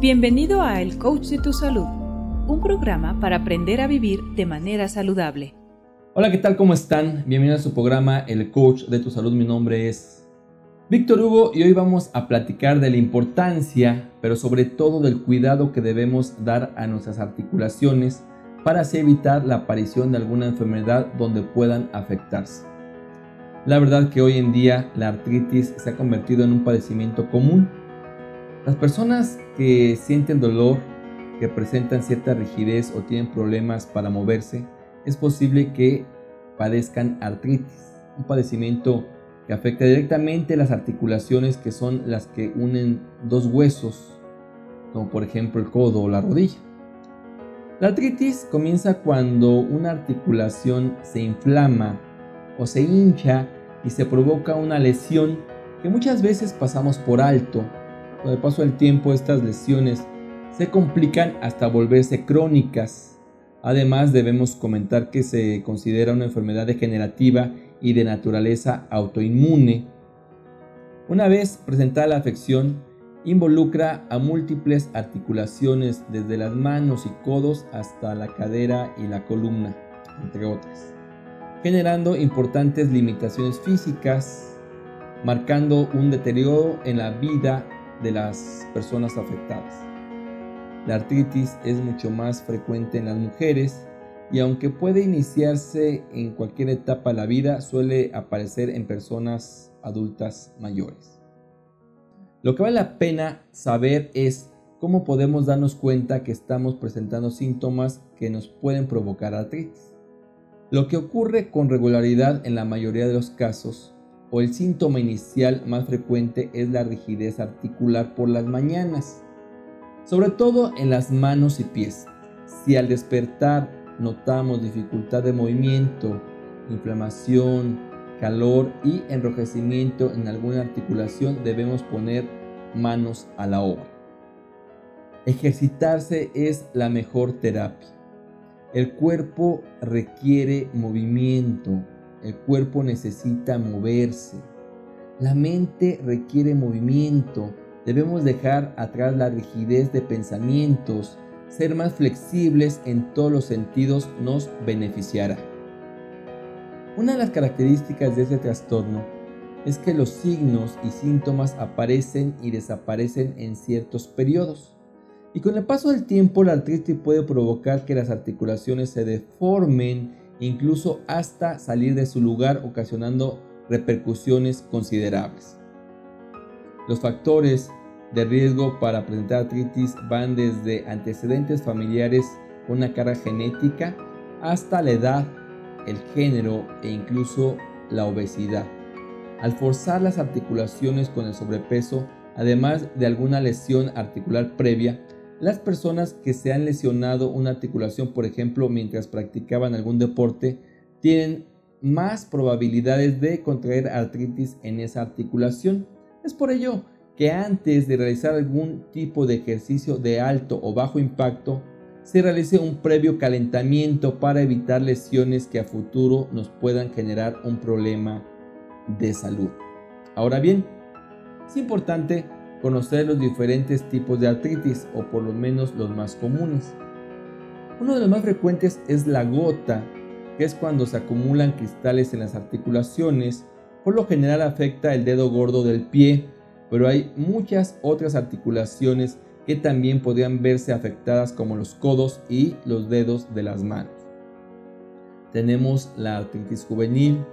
Bienvenido a El Coach de tu Salud, un programa para aprender a vivir de manera saludable. Hola, ¿qué tal? ¿Cómo están? Bienvenidos a su programa El Coach de tu Salud. Mi nombre es Víctor Hugo y hoy vamos a platicar de la importancia, pero sobre todo del cuidado que debemos dar a nuestras articulaciones para así evitar la aparición de alguna enfermedad donde puedan afectarse. La verdad que hoy en día la artritis se ha convertido en un padecimiento común. Las personas que sienten dolor, que presentan cierta rigidez o tienen problemas para moverse, es posible que padezcan artritis, un padecimiento que afecta directamente las articulaciones que son las que unen dos huesos, como por ejemplo el codo o la rodilla. La artritis comienza cuando una articulación se inflama o se hincha y se provoca una lesión que muchas veces pasamos por alto. Con el paso del tiempo estas lesiones se complican hasta volverse crónicas. Además debemos comentar que se considera una enfermedad degenerativa y de naturaleza autoinmune. Una vez presentada la afección, involucra a múltiples articulaciones desde las manos y codos hasta la cadera y la columna, entre otras generando importantes limitaciones físicas, marcando un deterioro en la vida de las personas afectadas. La artritis es mucho más frecuente en las mujeres y aunque puede iniciarse en cualquier etapa de la vida, suele aparecer en personas adultas mayores. Lo que vale la pena saber es cómo podemos darnos cuenta que estamos presentando síntomas que nos pueden provocar artritis. Lo que ocurre con regularidad en la mayoría de los casos, o el síntoma inicial más frecuente es la rigidez articular por las mañanas, sobre todo en las manos y pies. Si al despertar notamos dificultad de movimiento, inflamación, calor y enrojecimiento en alguna articulación, debemos poner manos a la obra. Ejercitarse es la mejor terapia. El cuerpo requiere movimiento, el cuerpo necesita moverse. La mente requiere movimiento. Debemos dejar atrás la rigidez de pensamientos. Ser más flexibles en todos los sentidos nos beneficiará. Una de las características de este trastorno es que los signos y síntomas aparecen y desaparecen en ciertos periodos. Y con el paso del tiempo la artritis puede provocar que las articulaciones se deformen, incluso hasta salir de su lugar, ocasionando repercusiones considerables. Los factores de riesgo para presentar artritis van desde antecedentes familiares con una carga genética hasta la edad, el género e incluso la obesidad. Al forzar las articulaciones con el sobrepeso, además de alguna lesión articular previa, las personas que se han lesionado una articulación, por ejemplo, mientras practicaban algún deporte, tienen más probabilidades de contraer artritis en esa articulación. Es por ello que antes de realizar algún tipo de ejercicio de alto o bajo impacto, se realice un previo calentamiento para evitar lesiones que a futuro nos puedan generar un problema de salud. Ahora bien, es importante conocer los diferentes tipos de artritis o por lo menos los más comunes. Uno de los más frecuentes es la gota, que es cuando se acumulan cristales en las articulaciones, por lo general afecta el dedo gordo del pie, pero hay muchas otras articulaciones que también podrían verse afectadas como los codos y los dedos de las manos. Tenemos la artritis juvenil,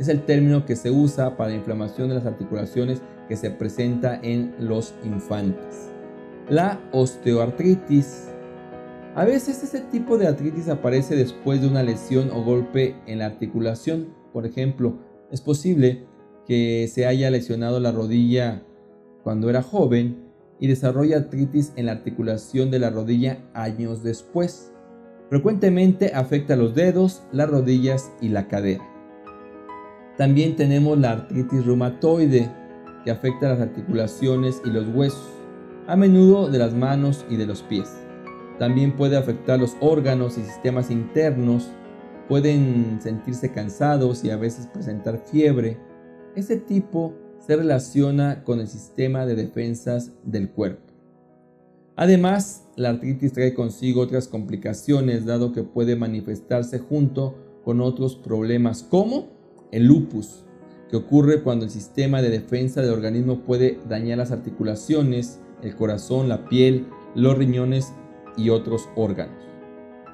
es el término que se usa para la inflamación de las articulaciones que se presenta en los infantes. La osteoartritis. A veces este tipo de artritis aparece después de una lesión o golpe en la articulación. Por ejemplo, es posible que se haya lesionado la rodilla cuando era joven y desarrolla artritis en la articulación de la rodilla años después. Frecuentemente afecta los dedos, las rodillas y la cadera. También tenemos la artritis reumatoide, que afecta las articulaciones y los huesos, a menudo de las manos y de los pies. También puede afectar los órganos y sistemas internos, pueden sentirse cansados y a veces presentar fiebre. Este tipo se relaciona con el sistema de defensas del cuerpo. Además, la artritis trae consigo otras complicaciones dado que puede manifestarse junto con otros problemas como el lupus, que ocurre cuando el sistema de defensa del organismo puede dañar las articulaciones, el corazón, la piel, los riñones y otros órganos.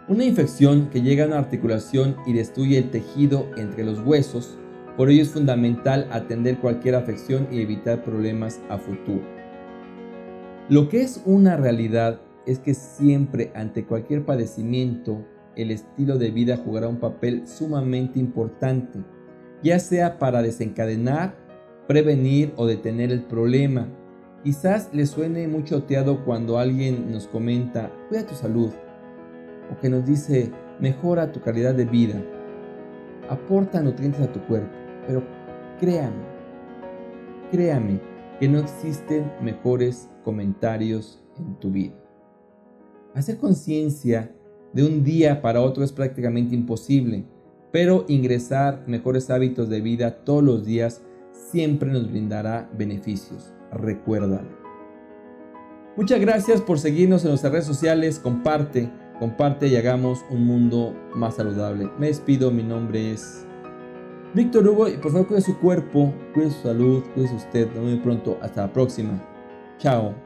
Una infección que llega a una articulación y destruye el tejido entre los huesos, por ello es fundamental atender cualquier afección y evitar problemas a futuro. Lo que es una realidad es que siempre ante cualquier padecimiento, el estilo de vida jugará un papel sumamente importante, ya sea para desencadenar, prevenir o detener el problema. Quizás le suene muy choteado cuando alguien nos comenta, cuida tu salud, o que nos dice, mejora tu calidad de vida, aporta nutrientes a tu cuerpo, pero créame, créame que no existen mejores comentarios en tu vida. Hacer conciencia de un día para otro es prácticamente imposible, pero ingresar mejores hábitos de vida todos los días siempre nos brindará beneficios. Recuérdalo. Muchas gracias por seguirnos en nuestras redes sociales. Comparte, comparte y hagamos un mundo más saludable. Me despido, mi nombre es Víctor Hugo y por favor cuide su cuerpo, cuide su salud, cuide usted. Muy pronto. Hasta la próxima. Chao.